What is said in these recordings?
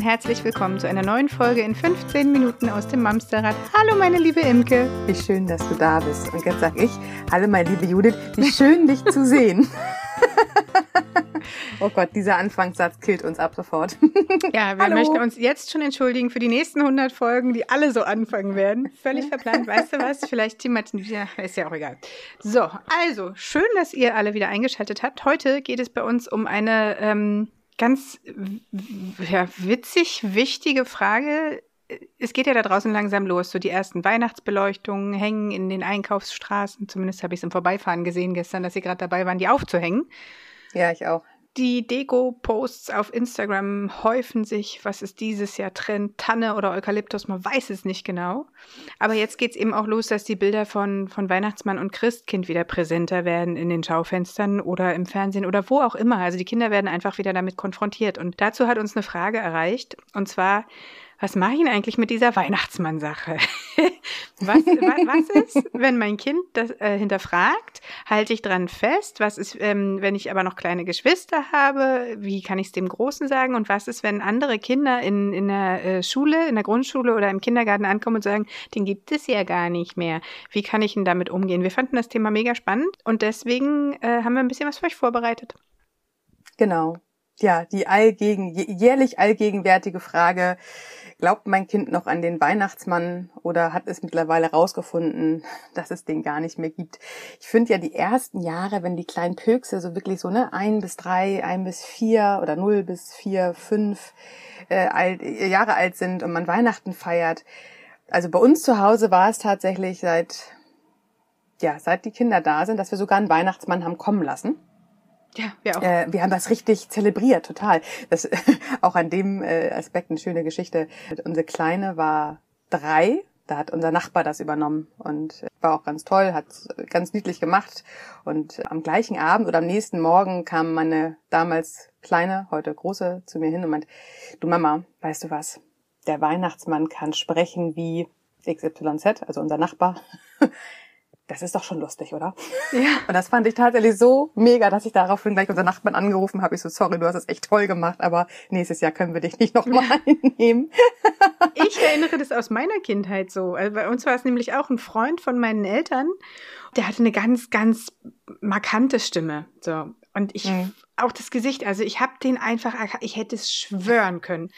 Und herzlich willkommen zu einer neuen Folge in 15 Minuten aus dem Mamsterrad. Hallo meine liebe Imke. Wie schön, dass du da bist. Und jetzt sag ich, hallo meine liebe Judith, wie schön dich zu sehen. oh Gott, dieser Anfangssatz killt uns ab sofort. ja, wir hallo. möchten uns jetzt schon entschuldigen für die nächsten 100 Folgen, die alle so anfangen werden. Völlig verplant, weißt du was? Vielleicht thematisieren, ja, ist ja auch egal. So, also, schön, dass ihr alle wieder eingeschaltet habt. Heute geht es bei uns um eine... Ähm, ganz ja, witzig, wichtige Frage. Es geht ja da draußen langsam los. So die ersten Weihnachtsbeleuchtungen hängen in den Einkaufsstraßen. Zumindest habe ich es im Vorbeifahren gesehen gestern, dass sie gerade dabei waren, die aufzuhängen. Ja, ich auch. Die Deko-Posts auf Instagram häufen sich. Was ist dieses Jahr Trend? Tanne oder Eukalyptus? Man weiß es nicht genau. Aber jetzt geht es eben auch los, dass die Bilder von, von Weihnachtsmann und Christkind wieder präsenter werden in den Schaufenstern oder im Fernsehen oder wo auch immer. Also die Kinder werden einfach wieder damit konfrontiert. Und dazu hat uns eine Frage erreicht. Und zwar, was mache ich denn eigentlich mit dieser Weihnachtsmann-Sache? was, was, ist, wenn mein Kind das äh, hinterfragt? Halte ich dran fest? Was ist, ähm, wenn ich aber noch kleine Geschwister habe? Wie kann ich es dem Großen sagen? Und was ist, wenn andere Kinder in, in der äh, Schule, in der Grundschule oder im Kindergarten ankommen und sagen, den gibt es ja gar nicht mehr? Wie kann ich denn damit umgehen? Wir fanden das Thema mega spannend und deswegen äh, haben wir ein bisschen was für euch vorbereitet. Genau. Ja, die allgegen, jährlich allgegenwärtige Frage, Glaubt mein Kind noch an den Weihnachtsmann oder hat es mittlerweile rausgefunden, dass es den gar nicht mehr gibt? Ich finde ja die ersten Jahre, wenn die kleinen Pökse so wirklich so ne ein bis drei, ein bis vier oder null bis vier, fünf äh, alt, äh, Jahre alt sind und man Weihnachten feiert. Also bei uns zu Hause war es tatsächlich seit ja seit die Kinder da sind, dass wir sogar einen Weihnachtsmann haben kommen lassen. Ja, wir auch. Äh, wir haben das richtig zelebriert, total. Das auch an dem äh, Aspekt eine schöne Geschichte. Unsere Kleine war drei, da hat unser Nachbar das übernommen und war auch ganz toll, hat ganz niedlich gemacht. Und am gleichen Abend oder am nächsten Morgen kam meine damals kleine, heute große, zu mir hin und meint, du Mama, weißt du was? Der Weihnachtsmann kann sprechen wie XYZ, also unser Nachbar das ist doch schon lustig, oder? Ja. Und das fand ich tatsächlich so mega, dass ich daraufhin gleich unseren Nachbarn angerufen habe. Ich so, sorry, du hast es echt toll gemacht, aber nächstes Jahr können wir dich nicht nochmal ja. einnehmen. ich erinnere das aus meiner Kindheit so. Also bei uns war es nämlich auch ein Freund von meinen Eltern, der hatte eine ganz, ganz markante Stimme. So. Und ich, mhm. auch das Gesicht, also ich habe den einfach, ich hätte es schwören können.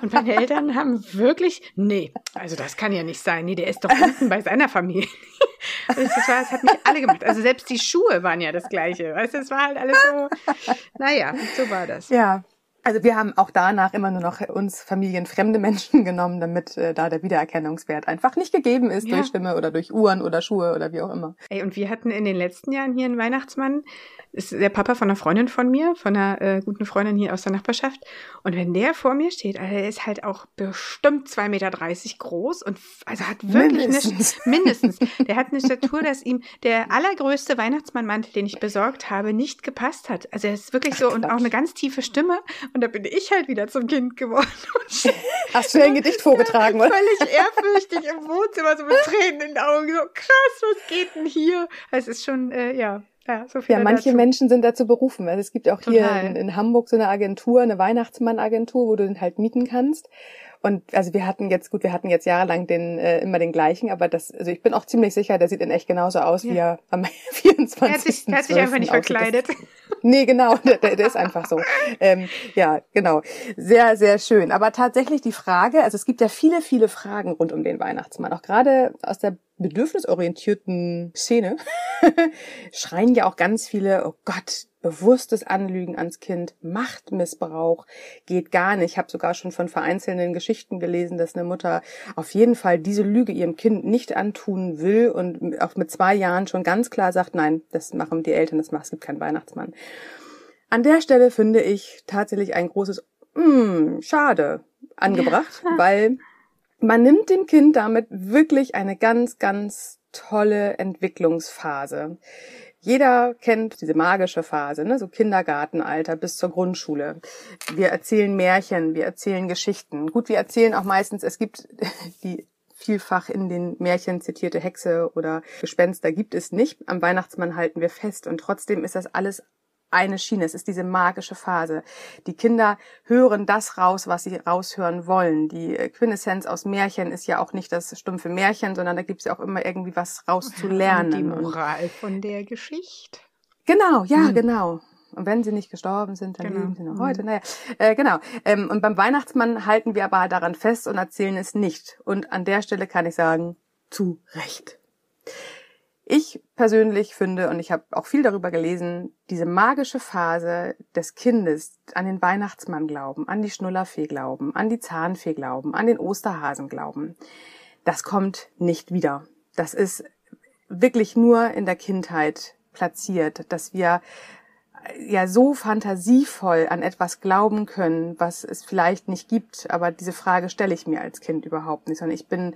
Und meine Eltern haben wirklich, nee, also das kann ja nicht sein. Nee, der ist doch unten bei seiner Familie. Und das, war, das hat mich alle gemacht. Also selbst die Schuhe waren ja das Gleiche. Weißt du, es war halt alles so, naja, so war das. Ja, also wir haben auch danach immer nur noch uns familienfremde Menschen genommen, damit äh, da der Wiedererkennungswert einfach nicht gegeben ist ja. durch Stimme oder durch Uhren oder Schuhe oder wie auch immer. Ey, und wir hatten in den letzten Jahren hier einen Weihnachtsmann, ist der Papa von einer Freundin von mir, von einer äh, guten Freundin hier aus der Nachbarschaft. Und wenn der vor mir steht, also er ist halt auch bestimmt 2,30 Meter groß und also hat wirklich mindestens. eine mindestens. Der hat eine Statur, dass ihm der allergrößte Weihnachtsmannmantel, den ich besorgt habe, nicht gepasst hat. Also er ist wirklich so Ach, und auch eine ganz tiefe Stimme. Und da bin ich halt wieder zum Kind geworden. Hast du ein Gedicht vorgetragen, oder? Völlig ehrfürchtig im Wohnzimmer, so mit Tränen in den Augen. So krass, was geht denn hier? Es ist schon, äh, ja, ja, so viel ja, manche dazu. Menschen sind dazu berufen. Also es gibt auch Total. hier in, in, Hamburg so eine Agentur, eine Weihnachtsmann-Agentur, wo du den halt mieten kannst. Und also wir hatten jetzt, gut, wir hatten jetzt jahrelang den äh, immer den gleichen, aber das, also ich bin auch ziemlich sicher, der sieht in echt genauso aus, ja. wie er am 24. Er hat sich, er hat sich einfach nicht verkleidet. Nee, genau, der, der ist einfach so. Ähm, ja, genau. Sehr, sehr schön. Aber tatsächlich die Frage, also es gibt ja viele, viele Fragen rund um den Weihnachtsmann, auch gerade aus der bedürfnisorientierten Szene schreien ja auch ganz viele, oh Gott, bewusstes Anlügen ans Kind, Machtmissbrauch geht gar nicht. Ich habe sogar schon von vereinzelten Geschichten gelesen, dass eine Mutter auf jeden Fall diese Lüge ihrem Kind nicht antun will und auch mit zwei Jahren schon ganz klar sagt, nein, das machen die Eltern, das macht, es gibt keinen Weihnachtsmann. An der Stelle finde ich tatsächlich ein großes mm, Schade angebracht, ja. weil man nimmt dem Kind damit wirklich eine ganz, ganz tolle Entwicklungsphase. Jeder kennt diese magische Phase, ne? so Kindergartenalter bis zur Grundschule. Wir erzählen Märchen, wir erzählen Geschichten. Gut, wir erzählen auch meistens, es gibt die vielfach in den Märchen zitierte Hexe oder Gespenster gibt es nicht. Am Weihnachtsmann halten wir fest und trotzdem ist das alles eine Schiene. Es ist diese magische Phase. Die Kinder hören das raus, was sie raushören wollen. Die Quintessenz aus Märchen ist ja auch nicht das stumpfe Märchen, sondern da gibt es ja auch immer irgendwie was rauszulernen. Die Moral von der Geschichte. Genau, ja, hm. genau. Und wenn sie nicht gestorben sind, dann genau. leben sie noch heute. Mhm. Naja, äh, genau. Ähm, und beim Weihnachtsmann halten wir aber daran fest und erzählen es nicht. Und an der Stelle kann ich sagen, zu Recht. Ich persönlich finde, und ich habe auch viel darüber gelesen, diese magische Phase des Kindes an den Weihnachtsmann glauben, an die Schnullerfee glauben, an die Zahnfee glauben, an den Osterhasen glauben, das kommt nicht wieder. Das ist wirklich nur in der Kindheit platziert, dass wir ja so fantasievoll an etwas glauben können, was es vielleicht nicht gibt. Aber diese Frage stelle ich mir als Kind überhaupt nicht, sondern ich bin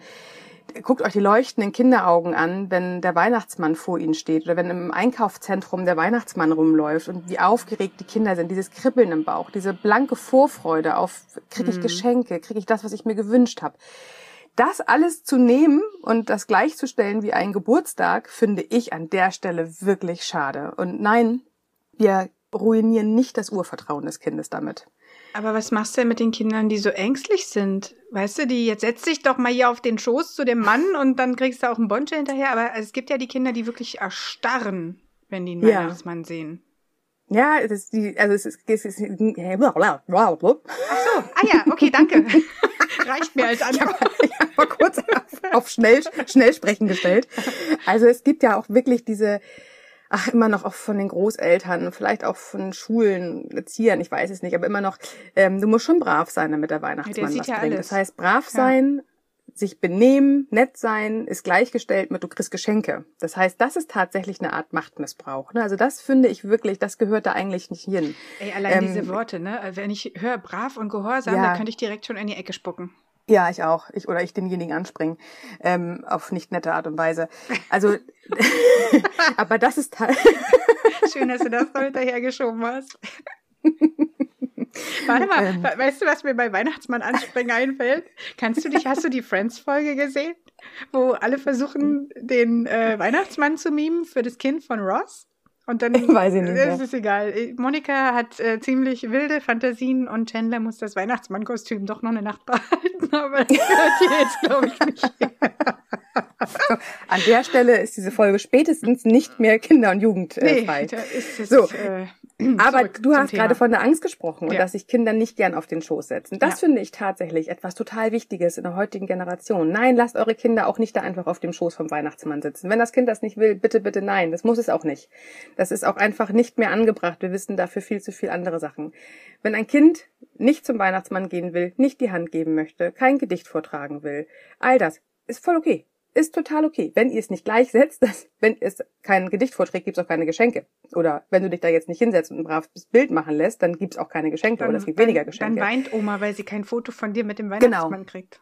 guckt euch die leuchtenden Kinderaugen an, wenn der Weihnachtsmann vor ihnen steht oder wenn im Einkaufszentrum der Weihnachtsmann rumläuft und wie aufgeregt die Kinder sind, dieses Kribbeln im Bauch, diese blanke Vorfreude auf, kriege ich mhm. Geschenke, kriege ich das, was ich mir gewünscht habe. Das alles zu nehmen und das gleichzustellen wie ein Geburtstag, finde ich an der Stelle wirklich schade. Und nein, wir ruinieren nicht das Urvertrauen des Kindes damit. Aber was machst du denn mit den Kindern, die so ängstlich sind? Weißt du, die jetzt setz dich doch mal hier auf den Schoß zu dem Mann und dann kriegst du auch einen Bonche hinterher. Aber es gibt ja die Kinder, die wirklich erstarren, wenn die einen ja. Weihnachtsmann sehen. Ja, das ist die, also es ist, es ist Ach so, ah ja, okay, danke. Reicht mir als Antwort. Ich habe hab mal kurz auf, auf schnell, schnell sprechen gestellt. Also es gibt ja auch wirklich diese, ach, immer noch auch von den Großeltern, vielleicht auch von Schulen, Erziehern, ich weiß es nicht, aber immer noch, ähm, du musst schon brav sein, damit der Weihnachtsmann der was ja bringt. Alles. Das heißt, brav sein, ja. sich benehmen, nett sein, ist gleichgestellt mit du kriegst Geschenke. Das heißt, das ist tatsächlich eine Art Machtmissbrauch. Ne? Also das finde ich wirklich, das gehört da eigentlich nicht hin. Ey, allein ähm, diese Worte, ne? Wenn ich höre brav und gehorsam, ja. da könnte ich direkt schon in die Ecke spucken. Ja, ich auch. Ich oder ich denjenigen anspringen ähm, auf nicht nette Art und Weise. Also, aber das ist halt. Schön, dass du das da hinterhergeschoben hast. Warte mal, ähm. weißt du, was mir bei Weihnachtsmann anspringen einfällt? Kannst du dich, hast du die Friends-Folge gesehen? Wo alle versuchen, den äh, Weihnachtsmann zu mimen für das Kind von Ross? Und dann Weiß ich nicht, ist es egal. Monika hat äh, ziemlich wilde Fantasien und Chandler muss das Weihnachtsmannkostüm doch noch eine Nacht behalten, aber das hört hier jetzt, glaube ich, nicht. so, an der Stelle ist diese Folge spätestens nicht mehr Kinder- und Jugendfrei. Äh, nee, da ist es, so, äh, Aber du hast gerade von der Angst gesprochen und ja. dass sich Kinder nicht gern auf den Schoß setzen. Das ja. finde ich tatsächlich etwas total Wichtiges in der heutigen Generation. Nein, lasst eure Kinder auch nicht da einfach auf dem Schoß vom Weihnachtsmann sitzen. Wenn das Kind das nicht will, bitte, bitte nein. Das muss es auch nicht. Das ist auch einfach nicht mehr angebracht. Wir wissen dafür viel zu viel andere Sachen. Wenn ein Kind nicht zum Weihnachtsmann gehen will, nicht die Hand geben möchte, kein Gedicht vortragen will, all das ist voll okay ist total okay. Wenn ihr es nicht gleichsetzt, dass, wenn es kein Gedicht vorträgt, gibt es auch keine Geschenke. Oder wenn du dich da jetzt nicht hinsetzt und ein braves Bild machen lässt, dann gibt es auch keine Geschenke dann, oder es gibt dann, weniger Geschenke. Dann weint Oma, weil sie kein Foto von dir mit dem genau. Weihnachtsmann genau. kriegt.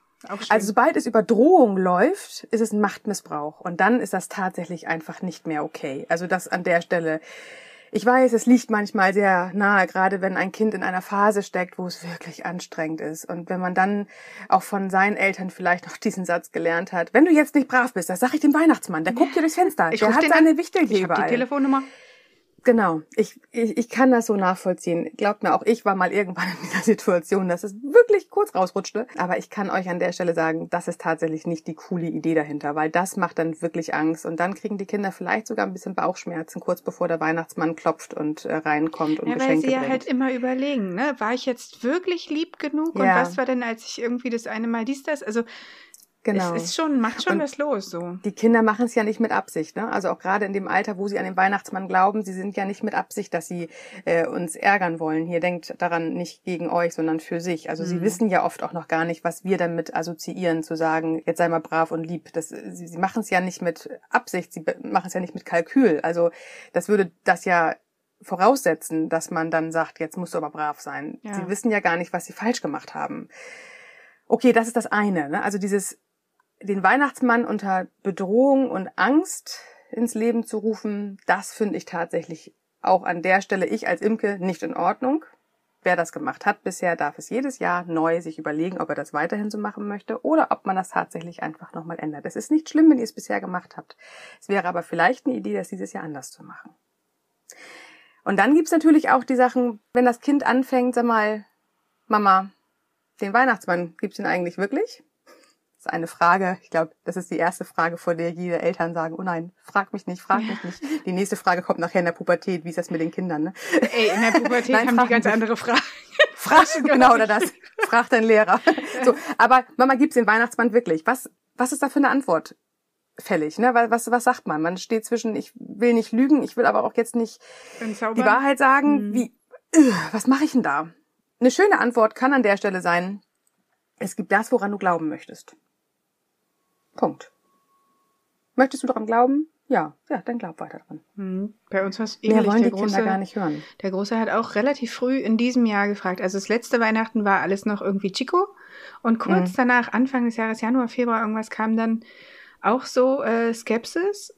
Also sobald es über Drohung läuft, ist es ein Machtmissbrauch. Und dann ist das tatsächlich einfach nicht mehr okay. Also das an der Stelle ich weiß, es liegt manchmal sehr nahe, gerade wenn ein Kind in einer Phase steckt, wo es wirklich anstrengend ist. Und wenn man dann auch von seinen Eltern vielleicht noch diesen Satz gelernt hat, wenn du jetzt nicht brav bist, das sage ich dem Weihnachtsmann, der guckt dir durchs Fenster, ich der hat seine Wichtel hier überall. Die Telefonnummer. Genau, ich, ich, ich kann das so nachvollziehen. Glaubt mir, auch ich war mal irgendwann in dieser Situation, dass es wirklich kurz rausrutschte. Aber ich kann euch an der Stelle sagen, das ist tatsächlich nicht die coole Idee dahinter, weil das macht dann wirklich Angst. Und dann kriegen die Kinder vielleicht sogar ein bisschen Bauchschmerzen, kurz bevor der Weihnachtsmann klopft und äh, reinkommt und ja, Geschenke Weil sie ja bringt. halt immer überlegen, ne? War ich jetzt wirklich lieb genug? Ja. Und was war denn, als ich irgendwie das eine Mal dies, das? Also Genau. Es ist schon, macht schon und was los, so. Die Kinder machen es ja nicht mit Absicht, ne? Also auch gerade in dem Alter, wo sie an den Weihnachtsmann glauben, sie sind ja nicht mit Absicht, dass sie äh, uns ärgern wollen. Hier denkt daran nicht gegen euch, sondern für sich. Also mhm. sie wissen ja oft auch noch gar nicht, was wir damit assoziieren, zu sagen, jetzt sei mal brav und lieb. Das, sie, sie machen es ja nicht mit Absicht, sie machen es ja nicht mit Kalkül. Also das würde das ja voraussetzen, dass man dann sagt, jetzt musst du aber brav sein. Ja. Sie wissen ja gar nicht, was sie falsch gemacht haben. Okay, das ist das eine. Ne? Also dieses den Weihnachtsmann unter Bedrohung und Angst ins Leben zu rufen, das finde ich tatsächlich auch an der Stelle ich als Imke nicht in Ordnung. Wer das gemacht hat bisher, darf es jedes Jahr neu sich überlegen, ob er das weiterhin so machen möchte oder ob man das tatsächlich einfach nochmal ändert. Es ist nicht schlimm, wenn ihr es bisher gemacht habt. Es wäre aber vielleicht eine Idee, das dieses Jahr anders zu machen. Und dann gibt's natürlich auch die Sachen, wenn das Kind anfängt, sag mal, Mama, den Weihnachtsmann, gibt's ihn eigentlich wirklich? Ist eine Frage. Ich glaube, das ist die erste Frage, vor der jede Eltern sagen, oh nein, frag mich nicht, frag mich nicht. Die nächste Frage kommt nachher in der Pubertät. Wie ist das mit den Kindern? Ne? Ey, in der Pubertät nein, haben die ganz andere Fragen. Frag, genau, oder das. Frag deinen Lehrer. So, aber Mama, gibt's den Weihnachtsmann wirklich? Was, was ist da für eine Antwort? fällig, ne? Was, was sagt man? Man steht zwischen, ich will nicht lügen, ich will aber auch jetzt nicht die Wahrheit sagen. Mhm. Wie, äh, was mache ich denn da? Eine schöne Antwort kann an der Stelle sein, es gibt das, woran du glauben möchtest. Punkt. Möchtest du daran glauben? Ja, ja, dann glaub weiter dran. Mhm. Bei uns war es ähnlich. Mehr wollen der die Große, Kinder gar nicht hören. Der Große hat auch relativ früh in diesem Jahr gefragt. Also das letzte Weihnachten war alles noch irgendwie Chico. Und kurz mhm. danach, Anfang des Jahres, Januar, Februar, irgendwas kam dann auch so äh, Skepsis.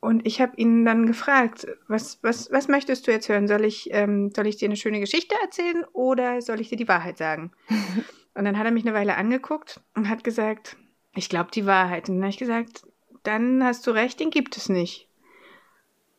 Und ich habe ihn dann gefragt, was, was, was möchtest du jetzt hören? Soll ich, ähm, soll ich dir eine schöne Geschichte erzählen oder soll ich dir die Wahrheit sagen? und dann hat er mich eine Weile angeguckt und hat gesagt, ich glaube die Wahrheit. Und dann habe ich gesagt, dann hast du recht, den gibt es nicht.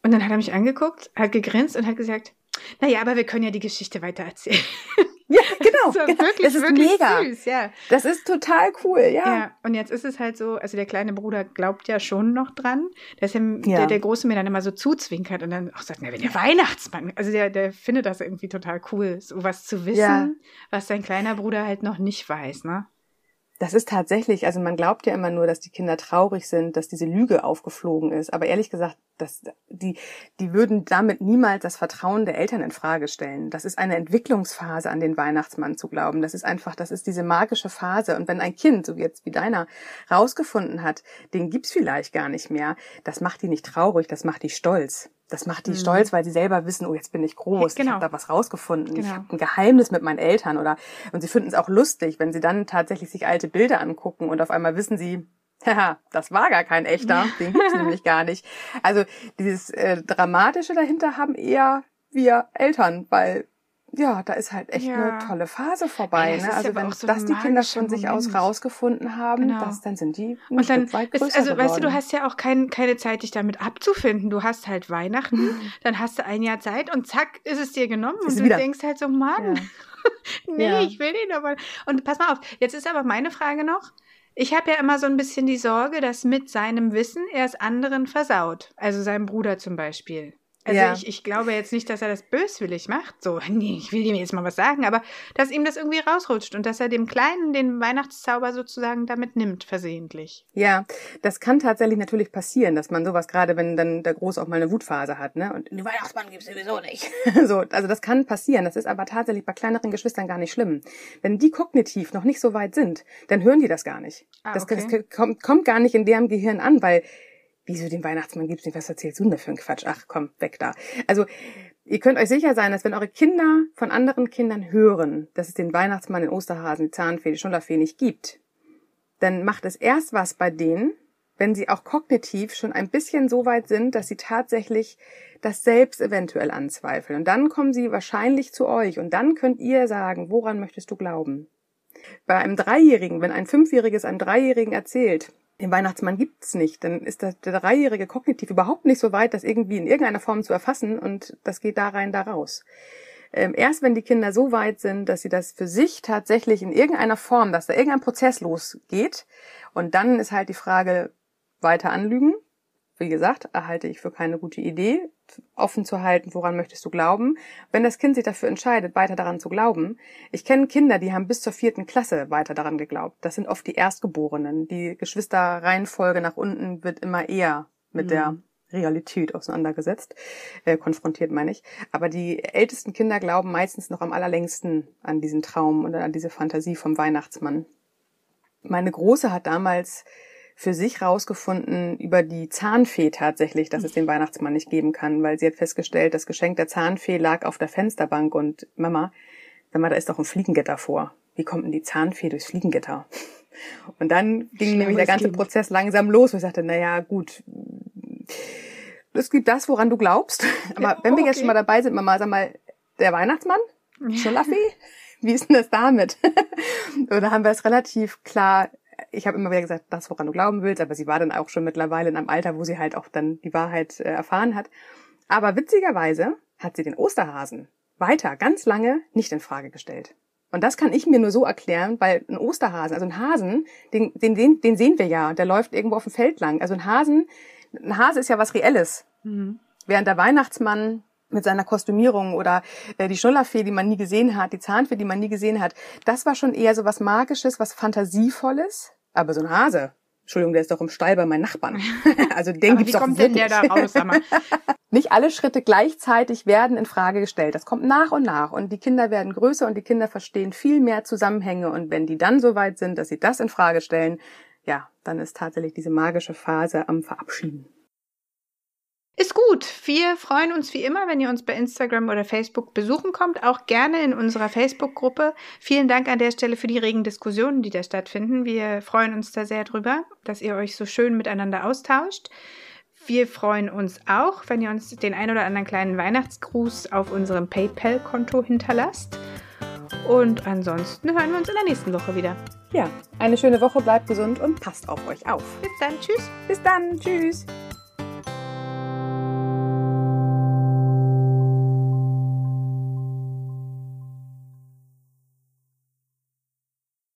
Und dann hat er mich angeguckt, hat gegrinst und hat gesagt, naja, aber wir können ja die Geschichte weiter erzählen. Ja, genau. so, genau. Wirklich, das ist mega. Süß, ja. Das ist total cool, ja. Ja, und jetzt ist es halt so, also der kleine Bruder glaubt ja schon noch dran, dass er, ja. der, der Große mir dann immer so zuzwinkert und dann auch sagt, na, wenn der Weihnachtsmann, also der, der findet das irgendwie total cool, sowas zu wissen, ja. was sein kleiner Bruder halt noch nicht weiß, ne? Das ist tatsächlich, also man glaubt ja immer nur, dass die Kinder traurig sind, dass diese Lüge aufgeflogen ist. Aber ehrlich gesagt, das, die, die würden damit niemals das Vertrauen der Eltern in Frage stellen. Das ist eine Entwicklungsphase, an den Weihnachtsmann zu glauben. Das ist einfach, das ist diese magische Phase. Und wenn ein Kind, so wie jetzt wie deiner, rausgefunden hat, den gibt's vielleicht gar nicht mehr, das macht die nicht traurig, das macht die stolz. Das macht die mhm. stolz, weil sie selber wissen, oh, jetzt bin ich groß, genau. ich habe da was rausgefunden, genau. ich habe ein Geheimnis mit meinen Eltern oder und sie finden es auch lustig, wenn sie dann tatsächlich sich alte Bilder angucken und auf einmal wissen sie, Haha, das war gar kein echter, den gibt's nämlich gar nicht. Also dieses äh, Dramatische dahinter haben eher wir Eltern, weil ja, da ist halt echt ja. eine tolle Phase vorbei. Ja, ne? Also wenn so das die Kinder von sich aus rausgefunden haben, genau. das, dann sind die ein und dann weit größer ist, Also geworden. weißt du, du hast ja auch kein, keine Zeit, dich damit abzufinden. Du hast halt Weihnachten, mhm. dann hast du ein Jahr Zeit und zack, ist es dir genommen ist und du wieder. denkst halt so, Mann, ja. nee, ich will den aber. Und pass mal auf, jetzt ist aber meine Frage noch, ich habe ja immer so ein bisschen die Sorge, dass mit seinem Wissen er es anderen versaut. Also seinem Bruder zum Beispiel. Also ja. ich, ich glaube jetzt nicht, dass er das böswillig macht. So, nee, ich will ihm jetzt mal was sagen, aber dass ihm das irgendwie rausrutscht und dass er dem Kleinen den Weihnachtszauber sozusagen damit nimmt, versehentlich. Ja, das kann tatsächlich natürlich passieren, dass man sowas, gerade wenn dann der Groß auch mal eine Wutphase hat, ne? Und den Weihnachtsmann gibt's sowieso nicht. so, also das kann passieren. Das ist aber tatsächlich bei kleineren Geschwistern gar nicht schlimm. Wenn die kognitiv noch nicht so weit sind, dann hören die das gar nicht. Ah, das, okay. das kommt, kommt gar nicht in deren Gehirn an, weil wieso den Weihnachtsmann gibt's nicht? Was erzählst du denn da für ein Quatsch? Ach komm, weg da. Also ihr könnt euch sicher sein, dass wenn eure Kinder von anderen Kindern hören, dass es den Weihnachtsmann, den Osterhasen, die Zahnfee, die Schunderfee nicht gibt, dann macht es erst was bei denen, wenn sie auch kognitiv schon ein bisschen so weit sind, dass sie tatsächlich das selbst eventuell anzweifeln. Und dann kommen sie wahrscheinlich zu euch und dann könnt ihr sagen, woran möchtest du glauben? Bei einem Dreijährigen, wenn ein Fünfjähriges einem Dreijährigen erzählt, den Weihnachtsmann gibt's nicht, dann ist der, der Dreijährige kognitiv überhaupt nicht so weit, das irgendwie in irgendeiner Form zu erfassen und das geht da rein, da raus. Ähm, erst wenn die Kinder so weit sind, dass sie das für sich tatsächlich in irgendeiner Form, dass da irgendein Prozess losgeht und dann ist halt die Frage, weiter anlügen wie gesagt, erhalte ich für keine gute Idee, offen zu halten, woran möchtest du glauben. Wenn das Kind sich dafür entscheidet, weiter daran zu glauben, ich kenne Kinder, die haben bis zur vierten Klasse weiter daran geglaubt. Das sind oft die Erstgeborenen. Die Geschwisterreihenfolge nach unten wird immer eher mit mhm. der Realität auseinandergesetzt, äh, konfrontiert meine ich. Aber die ältesten Kinder glauben meistens noch am allerlängsten an diesen Traum und an diese Fantasie vom Weihnachtsmann. Meine Große hat damals für sich rausgefunden über die Zahnfee tatsächlich, dass es den Weihnachtsmann nicht geben kann, weil sie hat festgestellt, das Geschenk der Zahnfee lag auf der Fensterbank und Mama, sag mal, da ist doch ein Fliegengitter vor. Wie kommt denn die Zahnfee durchs Fliegengitter? Und dann ging Schlimmes nämlich der ganze kind. Prozess langsam los und ich sagte, na ja, gut, es gibt das, woran du glaubst. Aber ja, wenn wir okay. jetzt schon mal dabei sind, Mama, sag mal, der Weihnachtsmann? Schlaffi? Wie ist denn das damit? und da haben wir es relativ klar ich habe immer wieder gesagt, das, woran du glauben willst, aber sie war dann auch schon mittlerweile in einem Alter, wo sie halt auch dann die Wahrheit äh, erfahren hat. Aber witzigerweise hat sie den Osterhasen weiter ganz lange nicht in Frage gestellt. Und das kann ich mir nur so erklären, weil ein Osterhasen, also ein Hasen, den, den, den sehen wir ja, der läuft irgendwo auf dem Feld lang. Also ein Hasen, ein Hase ist ja was Reelles. Mhm. Während der Weihnachtsmann mit seiner Kostümierung oder äh, die Schnullerfee, die man nie gesehen hat, die Zahnfee, die man nie gesehen hat, das war schon eher so was Magisches, was Fantasievolles. Aber so ein Hase, Entschuldigung, der ist doch im Stall bei meinen Nachbarn. Also den gibt's wie kommt wirklich. denn der da raus? Nicht alle Schritte gleichzeitig werden in Frage gestellt. Das kommt nach und nach und die Kinder werden größer und die Kinder verstehen viel mehr Zusammenhänge und wenn die dann so weit sind, dass sie das in Frage stellen, ja, dann ist tatsächlich diese magische Phase am Verabschieden. Ist gut. Wir freuen uns wie immer, wenn ihr uns bei Instagram oder Facebook besuchen kommt, auch gerne in unserer Facebook-Gruppe. Vielen Dank an der Stelle für die regen Diskussionen, die da stattfinden. Wir freuen uns da sehr drüber, dass ihr euch so schön miteinander austauscht. Wir freuen uns auch, wenn ihr uns den ein oder anderen kleinen Weihnachtsgruß auf unserem PayPal-Konto hinterlasst. Und ansonsten hören wir uns in der nächsten Woche wieder. Ja, eine schöne Woche, bleibt gesund und passt auf euch auf. Bis dann, tschüss. Bis dann, tschüss.